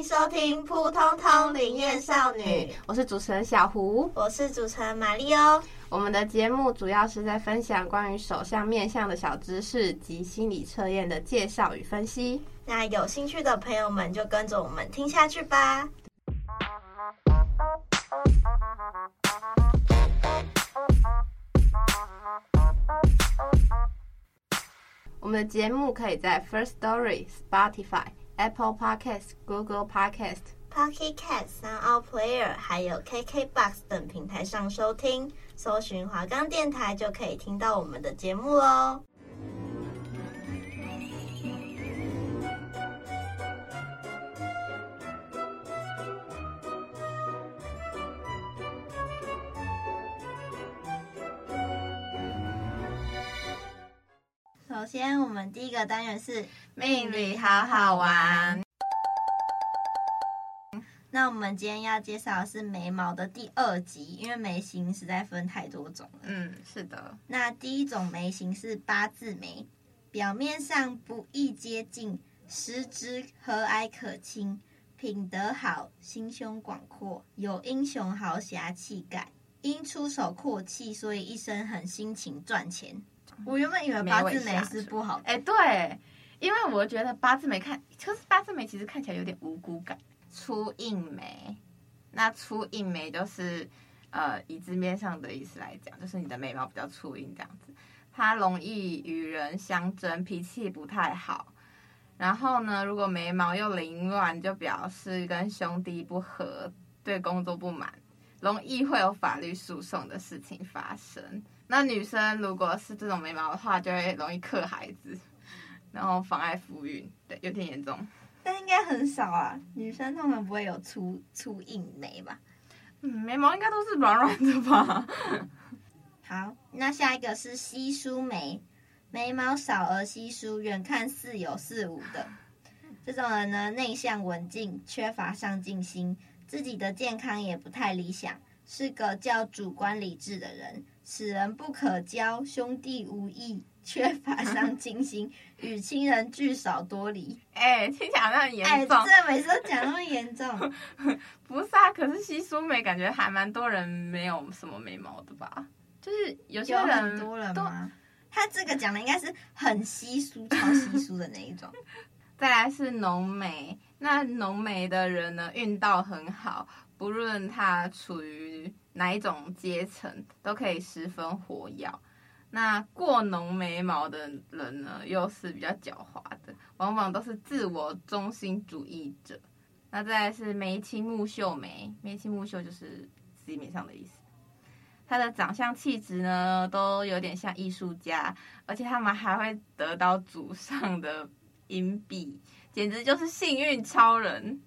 迎收听《扑通通灵验少女》，我是主持人小胡，我是主持人玛丽欧。我们的节目主要是在分享关于手相面相的小知识及心理测验的介绍与分析。那有兴趣的朋友们就跟着我们听下去吧。我们的节目可以在 First Story、Spotify、Apple Podcast、Google Podcast、Pocket Cast、Sound Player 还有 KKBox 等平台上收听。搜寻华冈电台就可以听到我们的节目喽。们第一个单元是命理好好玩。那我们今天要介绍的是眉毛的第二集，因为眉形实在分太多种了。嗯，是的。那第一种眉形是八字眉，表面上不易接近，实质和蔼可亲，品德好，心胸广阔，有英雄豪侠气概。因出手阔气，所以一生很辛勤赚钱。我原本以为八字眉是不好的，哎，对，因为我觉得八字眉看，就是八字眉其实看起来有点无辜感。粗硬眉，那粗硬眉就是，呃，以字面上的意思来讲，就是你的眉毛比较粗硬这样子，它容易与人相争，脾气不太好。然后呢，如果眉毛又凌乱，就表示跟兄弟不和，对工作不满，容易会有法律诉讼的事情发生。那女生如果是这种眉毛的话，就会容易克孩子，然后妨碍夫运，对，有点严重。但应该很少啊，女生通常不会有粗粗硬眉吧？嗯，眉毛应该都是软软的吧？好，那下一个是稀疏眉，眉毛少而稀疏，远看似有似无的。这种人呢，内向文静，缺乏上进心，自己的健康也不太理想，是个较主观理智的人。此人不可交，兄弟无义。缺乏上进心，与亲人聚少多离。哎、欸，听起来好像很严重。哎，这每次都讲那么严重。不是啊，可是稀疏眉感觉还蛮多人没有什么眉毛的吧？就是有些人多人吗？他这个讲的应该是很稀疏、超稀疏的那一种。再来是浓眉，那浓眉的人呢，运道很好，不论他处于哪一种阶层，都可以十分活跃。那过浓眉毛的人呢，又是比较狡猾的，往往都是自我中心主义者。那再来是眉清目秀眉，眉清目秀就是字面上的意思。他的长相气质呢，都有点像艺术家，而且他们还会得到祖上的银币，简直就是幸运超人。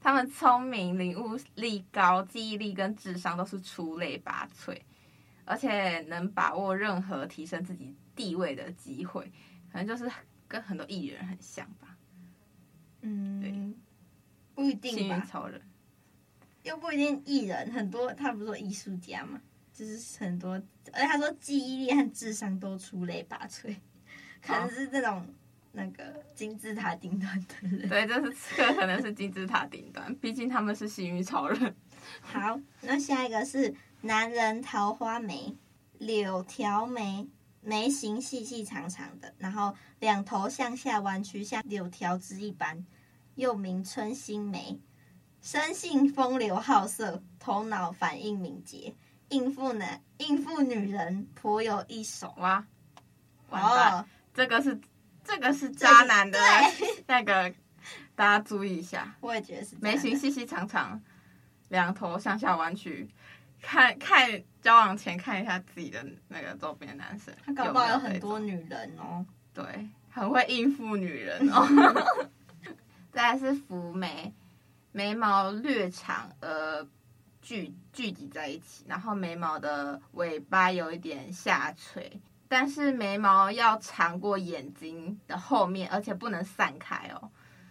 他们聪明、领悟力高，记忆力跟智商都是出类拔萃。而且能把握任何提升自己地位的机会，可能就是跟很多艺人很像吧。嗯，对，不一定吧。幸运超人，又不一定艺人，很多他不是说艺术家嘛，就是很多，而且他说记忆力和智商都出类拔萃，可能是这种那个金字塔顶端的人。对，就是这个可能是金字塔顶端，毕竟他们是幸运超人。好，那下一个是。男人桃花眉，柳条眉，眉形细细长长的，然后两头向下弯曲，像柳条枝一般，又名春心眉。生性风流好色，头脑反应敏捷，应付男应付女人颇有一手啊！哦，这个是这个是渣男的 那个，大家注意一下。我也觉得是眉形细细长长，两头向下弯曲。看 看交往前看一下自己的那个周边的男生，他搞不好有很多女人哦。对，很会应付女人哦。再来是浮眉，眉毛略长而聚聚集在一起，然后眉毛的尾巴有一点下垂，但是眉毛要长过眼睛的后面，而且不能散开哦。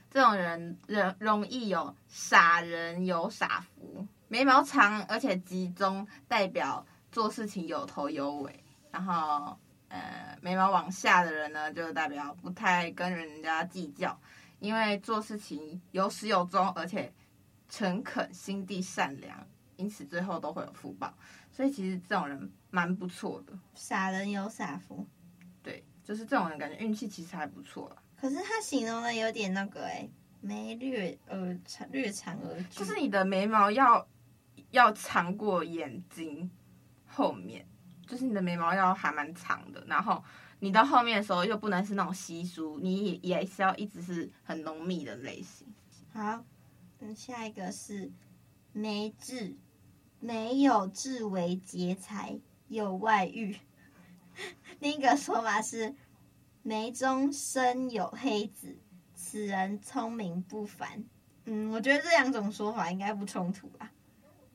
这种人人容易有傻人有傻福。眉毛长而且集中，代表做事情有头有尾。然后，呃，眉毛往下的人呢，就代表不太跟人家计较，因为做事情有始有终，而且诚恳、心地善良，因此最后都会有福报。所以其实这种人蛮不错的。傻人有傻福，对，就是这种人感觉运气其实还不错。可是他形容的有点那个哎，眉略呃长略长而巨，就是你的眉毛要要长过眼睛后面。就是你的眉毛要还蛮长的，然后你到后面的时候又不能是那种稀疏，你也也是要一直是很浓密的类型。好，嗯，下一个是眉痣，眉有痣为劫财，有外遇。另一个说法是眉中生有黑子，此人聪明不凡。嗯，我觉得这两种说法应该不冲突吧，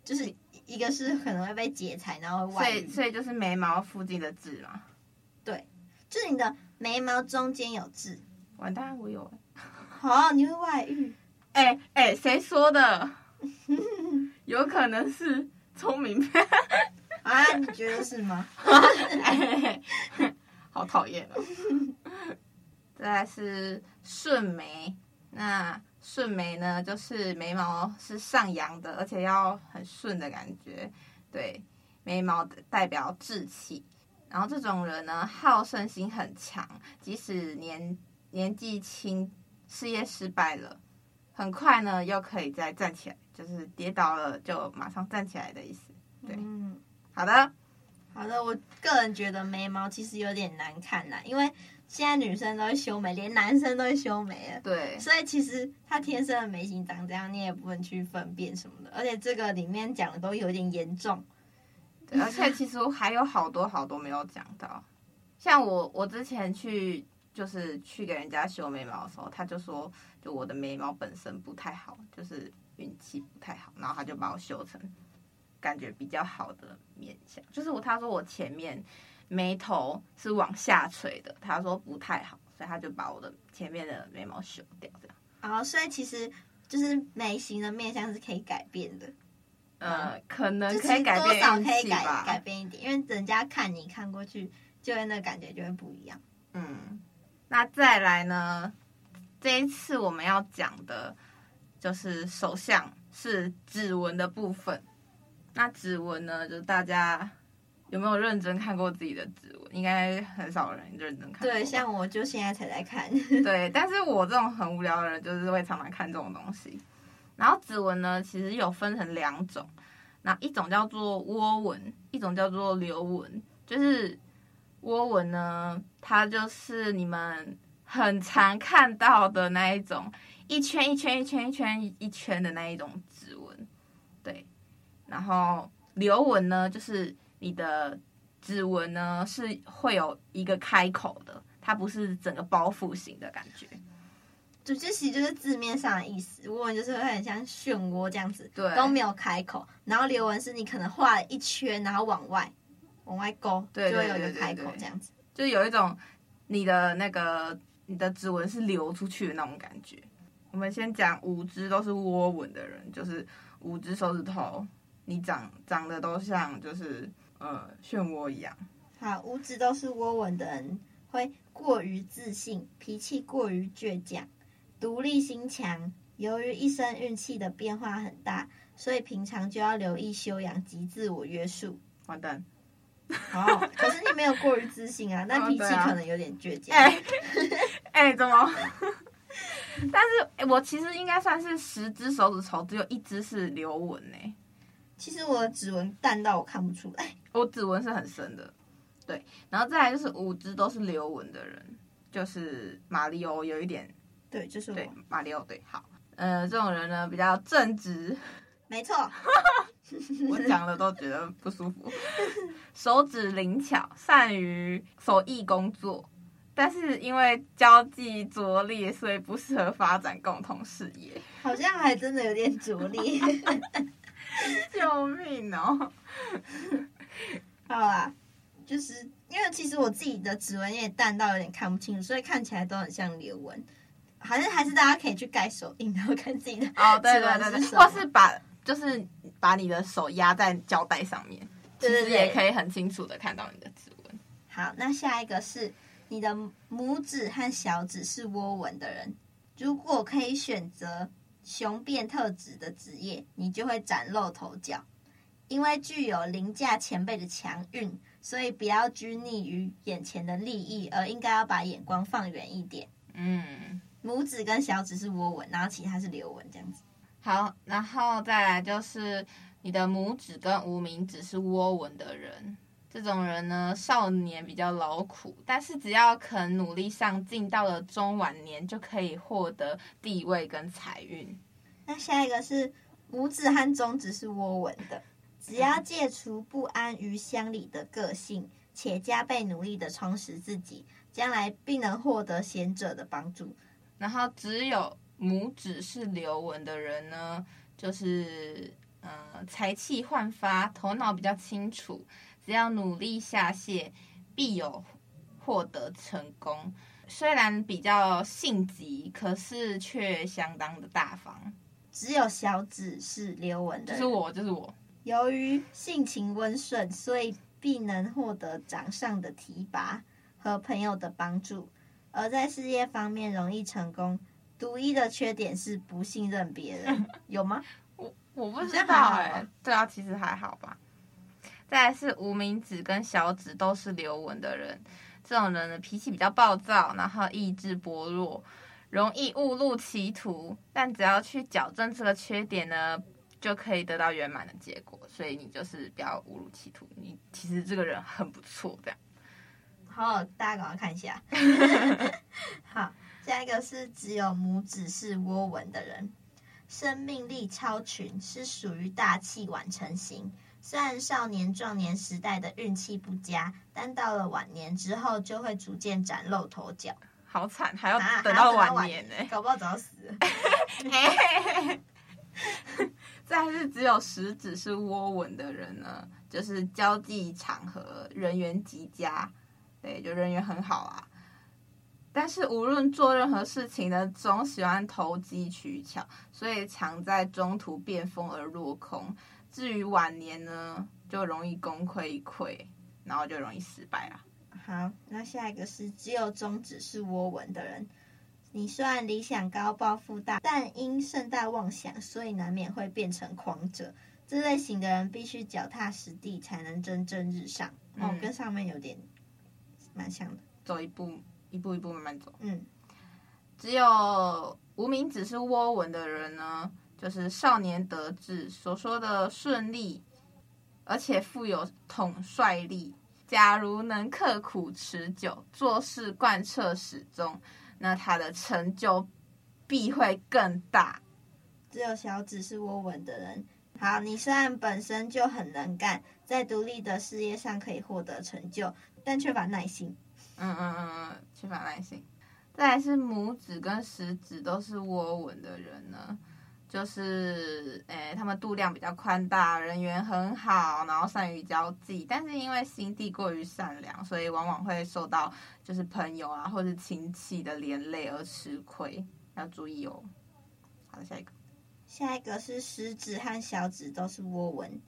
就是。一个是可能会被劫财，然后外遇，所以所以就是眉毛附近的痣嘛。对，就是你的眉毛中间有痣。完蛋，我有。好，你会外遇？哎哎，谁说的？有可能是聪明片啊？你觉得是吗？好讨厌哦。再来是顺眉，那。顺眉呢，就是眉毛是上扬的，而且要很顺的感觉。对，眉毛代表志气。然后这种人呢，好胜心很强，即使年年纪轻，事业失败了，很快呢又可以再站起来，就是跌倒了就马上站起来的意思。对，嗯，好的，好的。我个人觉得眉毛其实有点难看啦，因为。现在女生都会修眉，连男生都会修眉了。对，所以其实他天生的眉形长这样，你也不能去分辨什么的。而且这个里面讲的都有点严重。对，而且其实还有好多好多没有讲到。像我，我之前去就是去给人家修眉毛的时候，他就说，就我的眉毛本身不太好，就是运气不太好，然后他就把我修成感觉比较好的面相。就是我，他说我前面。眉头是往下垂的，他说不太好，所以他就把我的前面的眉毛修掉，这样。哦，所以其实就是眉形的面相是可以改变的，呃，可能可以改变，多少可以改改变一点，因为人家看你看过去，就会那感觉就会不一样。嗯，那再来呢？这一次我们要讲的就是手相是指纹的部分。那指纹呢，就是大家。有没有认真看过自己的指纹？应该很少人认真看。对，像我就现在才在看。对，但是我这种很无聊的人，就是会常常看这种东西。然后指纹呢，其实有分成两种，那一种叫做窝纹，一种叫做流纹。就是窝纹呢，它就是你们很常看到的那一种，一圈一圈一圈一圈一圈的那一种指纹。对，然后流纹呢，就是。你的指纹呢，是会有一个开口的，它不是整个包覆型的感觉。就这其实就是字面上的意思，窝纹就是会很像漩涡这样子，对，都没有开口。然后流纹是你可能画了一圈，然后往外往外勾，对，就会有一个开口这样子，就有一种你的那个你的指纹是流出去的那种感觉。我们先讲五只都是窝纹的人，就是五只手指头，你长长得都像就是。呃，漩涡一样。好，五指都是窝纹的人会过于自信，脾气过于倔强，独立心强。由于一生运气的变化很大，所以平常就要留意修养及自我约束。完蛋。好，可是你没有过于自信啊，但脾气可能有点倔强。哎、欸 欸，怎么？但是、欸，我其实应该算是十只手指头，只有一只是留纹呢。其实我的指纹淡到我看不出来，我指纹是很深的，对，然后再来就是五只都是留纹的人，就是马里欧有一点，对，就是我。对马里欧对，好，呃，这种人呢比较正直，没错，我 讲了都觉得不舒服，手指灵巧，善于手艺工作，但是因为交际拙劣，所以不适合发展共同事业，好像还真的有点拙劣。救命哦！好啦，就是因为其实我自己的指纹也淡到有点看不清楚，所以看起来都很像流纹。还是还是大家可以去盖手印，然后看自己的哦，对对对对，或是把就是把你的手压在胶带上面，其实也可以很清楚的看到你的指纹。好，那下一个是你的拇指和小指是窝纹的人，如果可以选择雄辩特质的职业，你就会崭露头角，因为具有凌驾前辈的强运。所以不要拘泥于眼前的利益，而应该要把眼光放远一点。嗯，拇指跟小指是窝纹，然后其他是流纹，这样子。好，然后再来就是你的拇指跟无名指是窝纹的人，这种人呢，少年比较劳苦，但是只要肯努力上进，到了中晚年就可以获得地位跟财运。那下一个是拇指和中指是窝纹的。只要戒除不安于乡里的个性，且加倍努力的充实自己，将来必能获得贤者的帮助。然后，只有拇指是流纹的人呢，就是嗯，才气焕发，头脑比较清楚，只要努力下泻，必有获得成功。虽然比较性急，可是却相当的大方。只有小指是流纹的人，就是我，就是我。由于性情温顺，所以必能获得掌上的提拔和朋友的帮助，而在事业方面容易成功。独一的缺点是不信任别人，有吗？我我不知道哎。对啊，其实还好吧。再来是无名指跟小指都是流纹的人，这种人的脾气比较暴躁，然后意志薄弱，容易误入歧途。但只要去矫正这个缺点呢，就可以得到圆满的结果，所以你就是不要误入歧途。你其实这个人很不错，这样。好，大家赶快看一下。好，下一个是只有拇指是窝纹的人，生命力超群，是属于大器晚成型。虽然少年壮年时代的运气不佳，但到了晚年之后就会逐渐崭露头角。好惨，还要等到晚年呢、欸，搞不好早死了。再是只有食指是窝纹的人呢，就是交际场合人缘极佳，对，就人缘很好啊。但是无论做任何事情呢，总喜欢投机取巧，所以常在中途变疯而落空。至于晚年呢，就容易功亏一篑，然后就容易失败了。好，那下一个是只有中指是窝纹的人。你虽然理想高、抱负大，但因盛大妄想，所以难免会变成狂者。这类型的人必须脚踏实地，才能蒸蒸日上。嗯、哦，跟上面有点蛮像的，走一步，一步一步慢慢走。嗯，只有无名指是涡纹的人呢，就是少年得志，所说的顺利，而且富有统帅力。假如能刻苦持久，做事贯彻始终。那他的成就必会更大。只有小指是涡纹的人，好，你虽然本身就很能干，在独立的事业上可以获得成就，但缺乏耐心。嗯嗯嗯嗯，缺乏耐心。再来是拇指跟食指都是窝纹的人呢。就是，诶，他们度量比较宽大，人缘很好，然后善于交际，但是因为心地过于善良，所以往往会受到就是朋友啊或者亲戚的连累而吃亏，要注意哦。好，下一个，下一个是食指和小指都是窝纹，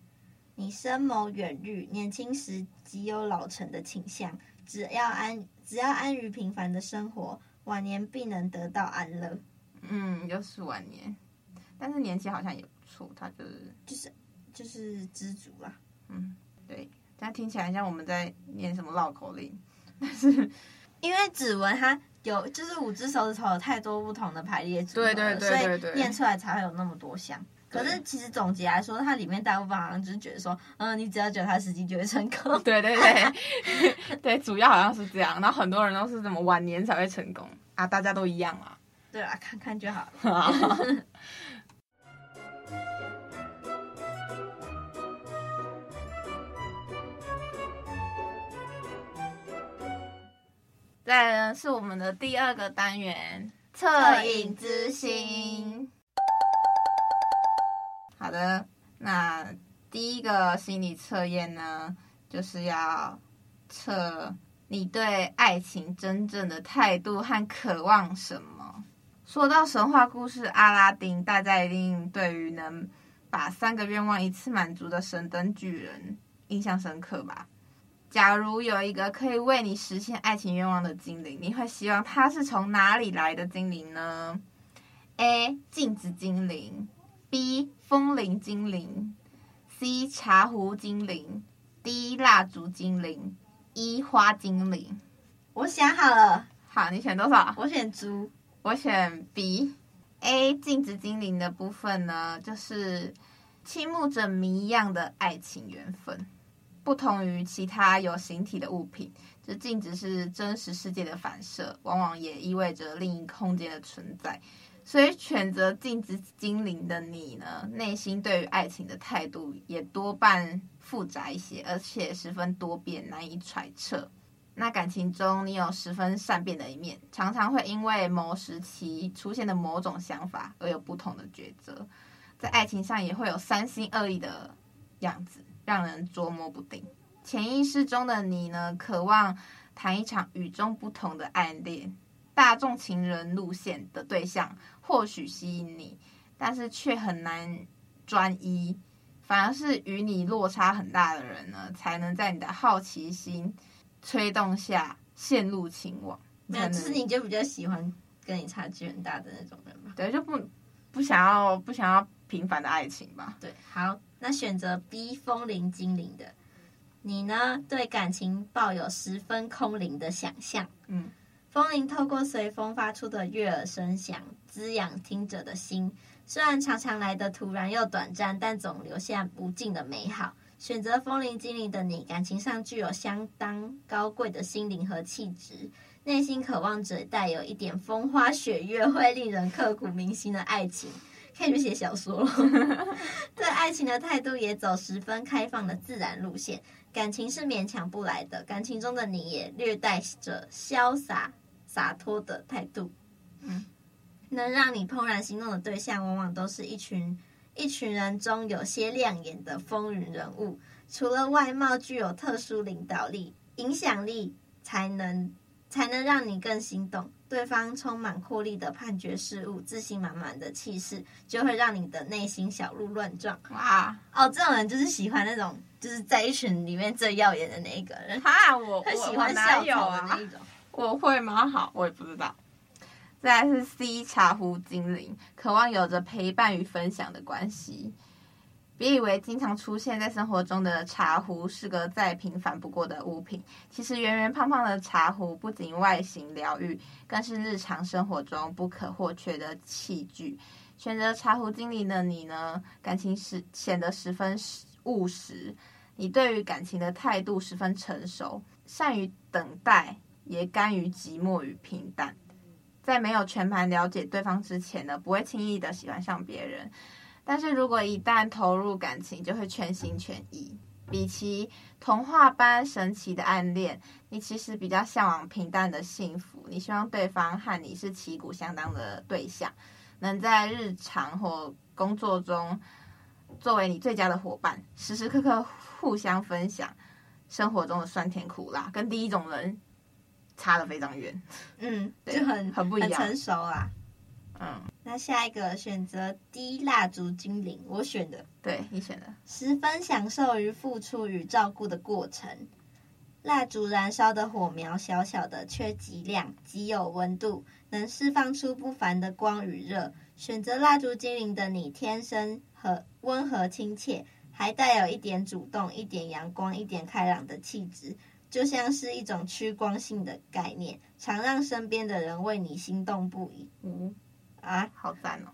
你深谋远虑，年轻时极有老成的倾向，只要安只要安于平凡的生活，晚年必能得到安乐。嗯，就是晚年。但是年纪好像也不错，他就是就是就是知足啦。嗯，对，但听起来像我们在念什么绕口令。但是 因为指纹它有，就是五只手指头有太多不同的排列组合，对对对对对，所以念出来才会有那么多项。可是其实总结来说，它里面大部分好像就是觉得说，嗯，你只要脚踏实地就会成功。对对对，对，主要好像是这样。然后很多人都是怎么晚年才会成功啊？大家都一样啊。对啊，看看就好了。再来呢，是我们的第二个单元恻隐之心。的，那第一个心理测验呢，就是要测你对爱情真正的态度和渴望什么。说到神话故事阿拉丁，大家一定对于能把三个愿望一次满足的神灯巨人印象深刻吧？假如有一个可以为你实现爱情愿望的精灵，你会希望他是从哪里来的精灵呢？A. 镜子精灵，B. 风铃精灵，C. 茶壶精灵，D. 蜡烛精灵，E. 花精灵。我想好了，好，你选多少？我选猪，我选 B。A. 镜子精灵的部分呢，就是倾慕着谜一样的爱情缘分。不同于其他有形体的物品，这镜子是真实世界的反射，往往也意味着另一空间的存在。所以选择镜子精灵的你呢，内心对于爱情的态度也多半复杂一些，而且十分多变，难以揣测。那感情中，你有十分善变的一面，常常会因为某时期出现的某种想法而有不同的抉择，在爱情上也会有三心二意的样子。让人捉摸不定。潜意识中的你呢，渴望谈一场与众不同的暗恋，大众情人路线的对象或许吸引你，但是却很难专一。反而是与你落差很大的人呢，才能在你的好奇心催动下陷入情网。没有，就是你就比较喜欢跟你差距很大的那种人吧？对，就不不想要不想要平凡的爱情吧？对，好。那选择 B 风铃精灵的你呢？对感情抱有十分空灵的想象。嗯，风铃透过随风发出的悦耳声响，滋养听者的心。虽然常常来的突然又短暂，但总留下不尽的美好。选择风铃精灵的你，感情上具有相当高贵的心灵和气质，内心渴望着带有一点风花雪月，会令人刻骨铭心的爱情。可以去写小说了，对爱情的态度也走十分开放的自然路线，感情是勉强不来的。感情中的你也略带着潇洒洒脱的态度，嗯，能让你怦然心动的对象，往往都是一群一群人中有些亮眼的风云人物。除了外貌具有特殊领导力、影响力，才能才能让你更心动。对方充满魄力的判决事物，自信满满的气势，就会让你的内心小鹿乱撞。哇哦，这种人就是喜欢那种，就是在一群里面最耀眼的那一个人。哈，我他喜欢笑头的那一种。我会吗？好，我也不知道。再来是 C 茶壶精灵，渴望有着陪伴与分享的关系。别以为经常出现在生活中的茶壶是个再平凡不过的物品，其实圆圆胖胖的茶壶不仅外形疗愈，更是日常生活中不可或缺的器具。选择茶壶精灵的你呢，感情是显得十分务实，你对于感情的态度十分成熟，善于等待，也甘于寂寞与平淡。在没有全盘了解对方之前呢，不会轻易的喜欢上别人。但是如果一旦投入感情，就会全心全意。比起童话般神奇的暗恋，你其实比较向往平淡的幸福。你希望对方和你是旗鼓相当的对象，能在日常或工作中作为你最佳的伙伴，时时刻刻互相分享生活中的酸甜苦辣，跟第一种人差的非常远。嗯，对就很很不一样，很成熟啊。嗯，那下一个选择 D 蜡烛精灵，我选的，对你选的，十分享受于付出与照顾的过程。蜡烛燃烧的火苗小小的，却极亮，极有温度，能释放出不凡的光与热。选择蜡烛精灵的你，天生和温和亲切，还带有一点主动、一点阳光、一点开朗的气质，就像是一种趋光性的概念，常让身边的人为你心动不已。嗯。啊，好赞哦！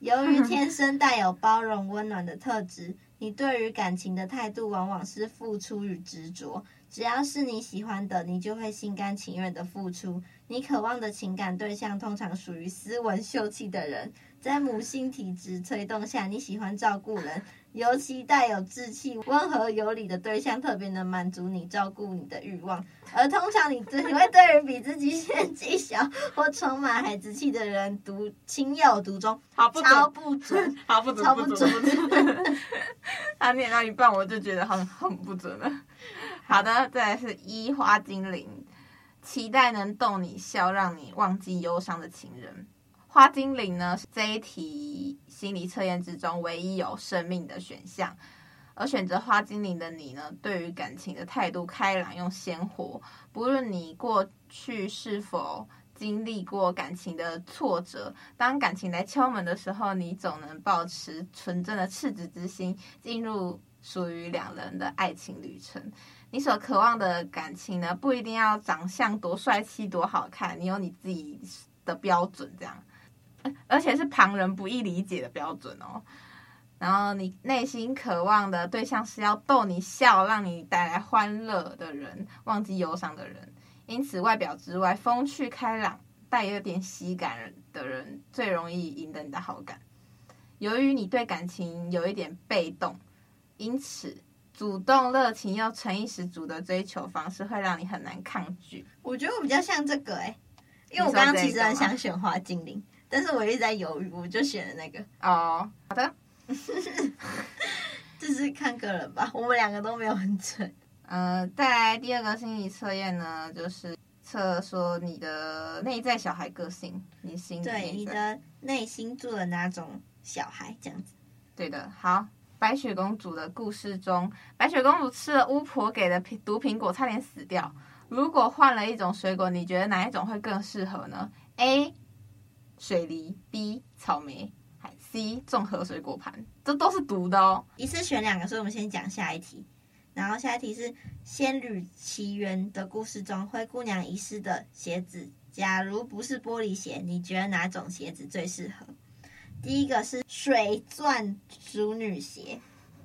由于天生带有包容温暖的特质，你对于感情的态度往往是付出与执着。只要是你喜欢的，你就会心甘情愿的付出。你渴望的情感对象通常属于斯文秀气的人，在母性体质推动下，你喜欢照顾人。尤其带有志气、温和有礼的对象，特别能满足你照顾你的欲望。而通常你你会对于比自己年纪 小或充满孩子气的人独情有独钟，好不超不准，好不准，超不准。他念到一半，我就觉得很很不准了。好的，再来是一花精灵，期待能逗你笑，让你忘记忧伤的情人。花精灵呢，是这一题心理测验之中唯一有生命的选项。而选择花精灵的你呢，对于感情的态度开朗又鲜活。不论你过去是否经历过感情的挫折，当感情来敲门的时候，你总能保持纯真的赤子之心，进入属于两人的爱情旅程。你所渴望的感情呢，不一定要长相多帅气、多好看，你有你自己的标准，这样，而且是旁人不易理解的标准哦。然后你内心渴望的对象是要逗你笑、让你带来欢乐的人，忘记忧伤的人。因此，外表之外风趣开朗、带有点喜感的人，最容易赢得你的好感。由于你对感情有一点被动，因此主动、热情又诚意十足的追求方式会让你很难抗拒。我觉得我比较像这个哎、因为我刚刚其实很想选花精灵，但是我一直在犹豫，我就选了那个。哦，好的。这是看个人吧，我们两个都没有很准。呃，再来第二个心理测验呢，就是测说你的内在小孩个性，你心里对你的内心住了哪种小孩这样子。对的，好。白雪公主的故事中，白雪公主吃了巫婆给的毒苹果，差点死掉。如果换了一种水果，你觉得哪一种会更适合呢？A. 水梨，B. 草莓。C 综合水果盘，这都是毒的哦。一次选两个，所以我们先讲下一题。然后下一题是《仙女奇缘》的故事中，灰姑娘遗失的鞋子，假如不是玻璃鞋，你觉得哪种鞋子最适合？第一个是水钻淑女鞋，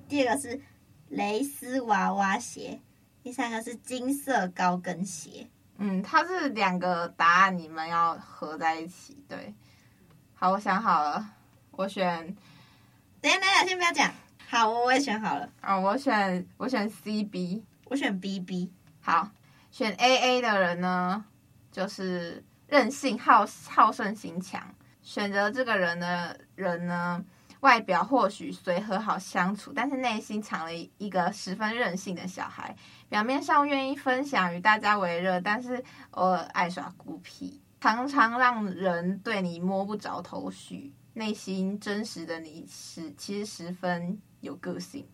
第二个是蕾丝娃娃鞋，第三个是金色高跟鞋。嗯，它是两个答案，你们要合在一起。对，好，我想好了。我选，等下等下，先不要讲。好，我我也选好了。啊、哦，我选我选 C B，我选 B B。好，选 A A 的人呢，就是任性、好好胜心强。选择这个人的人呢，外表或许随和好相处，但是内心藏了一个十分任性的小孩。表面上愿意分享与大家为乐，但是偶尔爱耍孤僻，常常让人对你摸不着头绪。内心真实的你是其实十分有个性，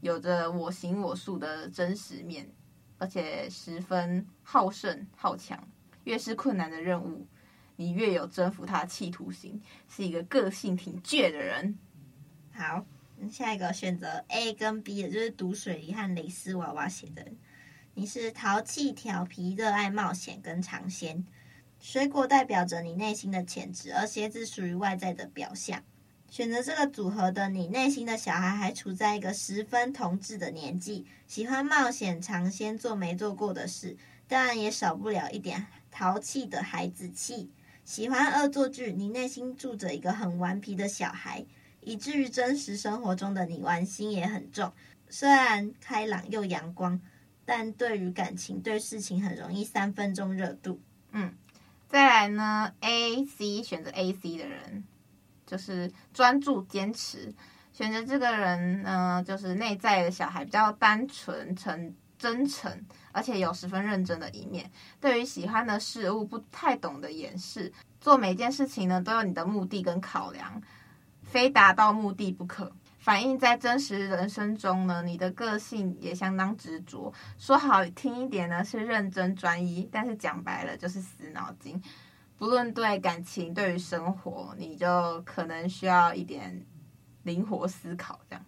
有着我行我素的真实面，而且十分好胜好强。越是困难的任务，你越有征服他的企图心，是一个个性挺倔的人。好，下一个选择 A 跟 B 的就是毒水梨和蕾丝娃娃鞋的。你是淘气调皮、热爱冒险跟尝鲜。水果代表着你内心的潜质，而鞋子属于外在的表象。选择这个组合的你，内心的小孩还处在一个十分童稚的年纪，喜欢冒险、尝鲜、做没做过的事，当然也少不了一点淘气的孩子气。喜欢恶作剧，你内心住着一个很顽皮的小孩，以至于真实生活中的你玩心也很重。虽然开朗又阳光，但对于感情、对事情很容易三分钟热度。嗯。再来呢，A、C 选择 A、C 的人，就是专注坚持。选择这个人呢，就是内在的小孩比较单纯、诚真诚，而且有十分认真的一面。对于喜欢的事物，不太懂得掩饰。做每件事情呢，都有你的目的跟考量，非达到目的不可。反映在真实人生中呢，你的个性也相当执着。说好听一点呢，是认真专一；但是讲白了，就是死脑筋。不论对感情，对于生活，你就可能需要一点灵活思考。这样。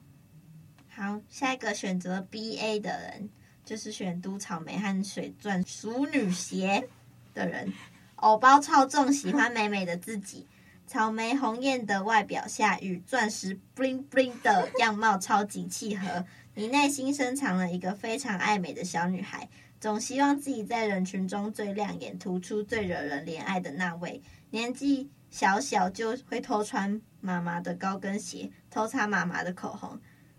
好，下一个选择 B A 的人，就是选都草莓和水钻淑女鞋的人。偶包超重，喜欢美美的自己。草莓红艳的外表下，与钻石 bling bling 的样貌超级契合。你内心深藏了一个非常爱美的小女孩，总希望自己在人群中最亮眼、突出、最惹人怜爱的那位。年纪小小就会偷穿妈妈的高跟鞋，偷擦妈妈的口红，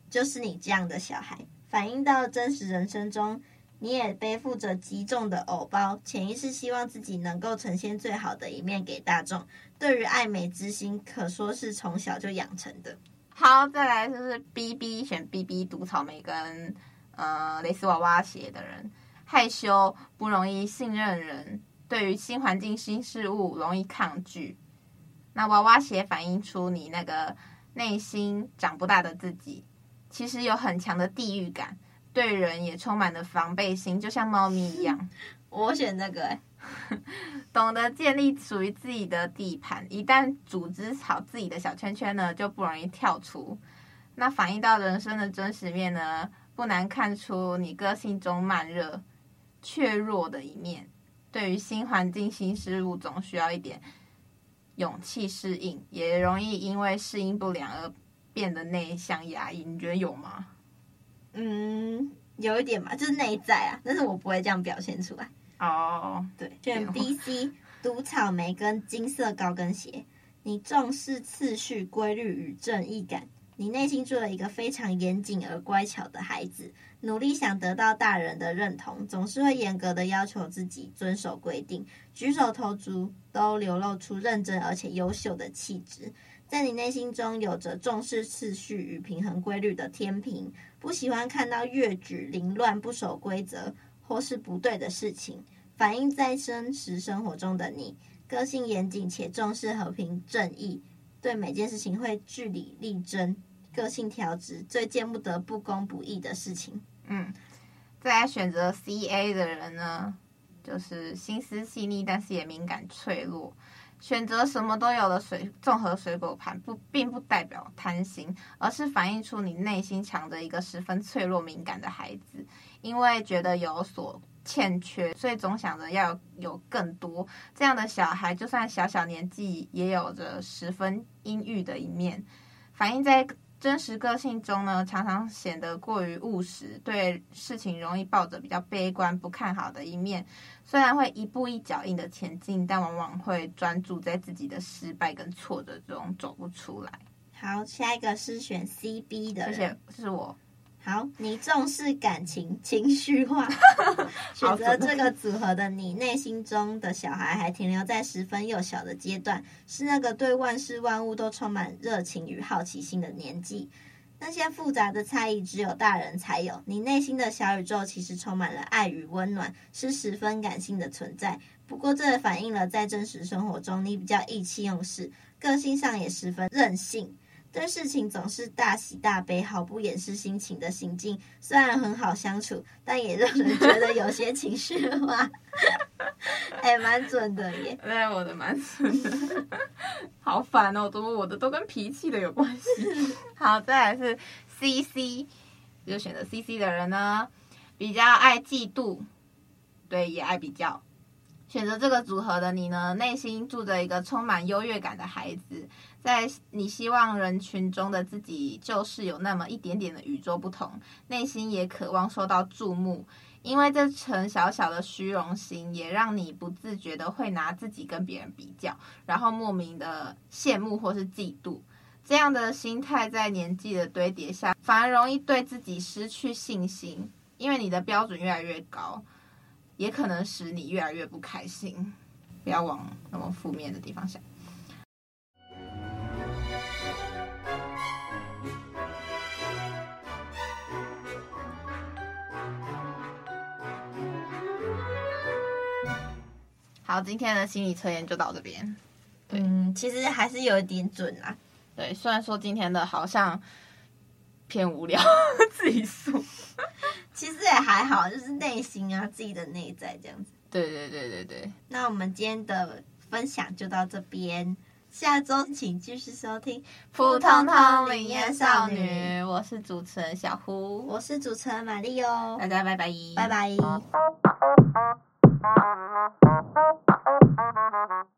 就是你这样的小孩。反映到真实人生中，你也背负着极重的偶包，潜意识希望自己能够呈现最好的一面给大众。对于爱美之心，可说是从小就养成的。好，再来就是 B B 选 B B 毒草莓跟呃蕾丝娃娃鞋的人，害羞，不容易信任人，对于新环境、新事物容易抗拒。那娃娃鞋反映出你那个内心长不大的自己，其实有很强的地域感，对人也充满了防备心，就像猫咪一样。我选这个哎。懂得建立属于自己的地盘，一旦组织好自己的小圈圈呢，就不容易跳出。那反映到人生的真实面呢，不难看出你个性中慢热、怯弱的一面。对于新环境、新事物，总需要一点勇气适应，也容易因为适应不良而变得内向压抑。你觉得有吗？嗯，有一点吧，就是内在啊，但是我不会这样表现出来。哦、oh，对，选 B、C，毒草莓跟金色高跟鞋。你重视次序、规律与正义感。你内心住了一个非常严谨而乖巧的孩子，努力想得到大人的认同，总是会严格的要求自己遵守规定，举手投足都流露出认真而且优秀的气质。在你内心中有着重视次序与平衡规律的天平，不喜欢看到越矩、凌乱、不守规则。或是不对的事情，反映在真实生活中的你，个性严谨且重视和平正义，对每件事情会据理力争，个性调直，最见不得不公不义的事情。嗯，再来选择 C A 的人呢，就是心思细腻，但是也敏感脆弱。选择什么都有的水综合水果盘，不并不代表贪心，而是反映出你内心藏着一个十分脆弱敏感的孩子。因为觉得有所欠缺，所以总想着要有，更多。这样的小孩，就算小小年纪，也有着十分阴郁的一面，反映在真实个性中呢，常常显得过于务实，对事情容易抱着比较悲观、不看好的一面。虽然会一步一脚印的前进，但往往会专注在自己的失败跟挫折中走不出来。好，下一个是选 C B 的，谢谢，是我。好，你重视感情，情绪化。选择这个组合的你，内心中的小孩还停留在十分幼小的阶段，是那个对万事万物都充满热情与好奇心的年纪。那些复杂的猜疑只有大人才有。你内心的小宇宙其实充满了爱与温暖，是十分感性的存在。不过，这反映了在真实生活中，你比较意气用事，个性上也十分任性。对事情总是大喜大悲，毫不掩饰心情的行径，虽然很好相处，但也让人觉得有些情绪化。哎，蛮准的耶！对，我的蛮准的。好烦哦，怎么我的都跟脾气的有关系？好，再来是 C C，就选择 C C 的人呢，比较爱嫉妒，对，也爱比较。选择这个组合的你呢，内心住着一个充满优越感的孩子。在你希望人群中的自己就是有那么一点点的与众不同，内心也渴望受到注目，因为这层小小的虚荣心也让你不自觉的会拿自己跟别人比较，然后莫名的羡慕或是嫉妒。这样的心态在年纪的堆叠下，反而容易对自己失去信心，因为你的标准越来越高，也可能使你越来越不开心。不要往那么负面的地方想。好，今天的心理测验就到这边。嗯，其实还是有一点准啦。对，虽然说今天的好像偏无聊，自己说，其实也还好，就是内心啊，自己的内在这样子。对对对对对。那我们今天的分享就到这边，下周请继续收听《普通通灵验少女》。我是主持人小胡，我是主持人玛丽哦。大家拜拜，拜拜。Thank you.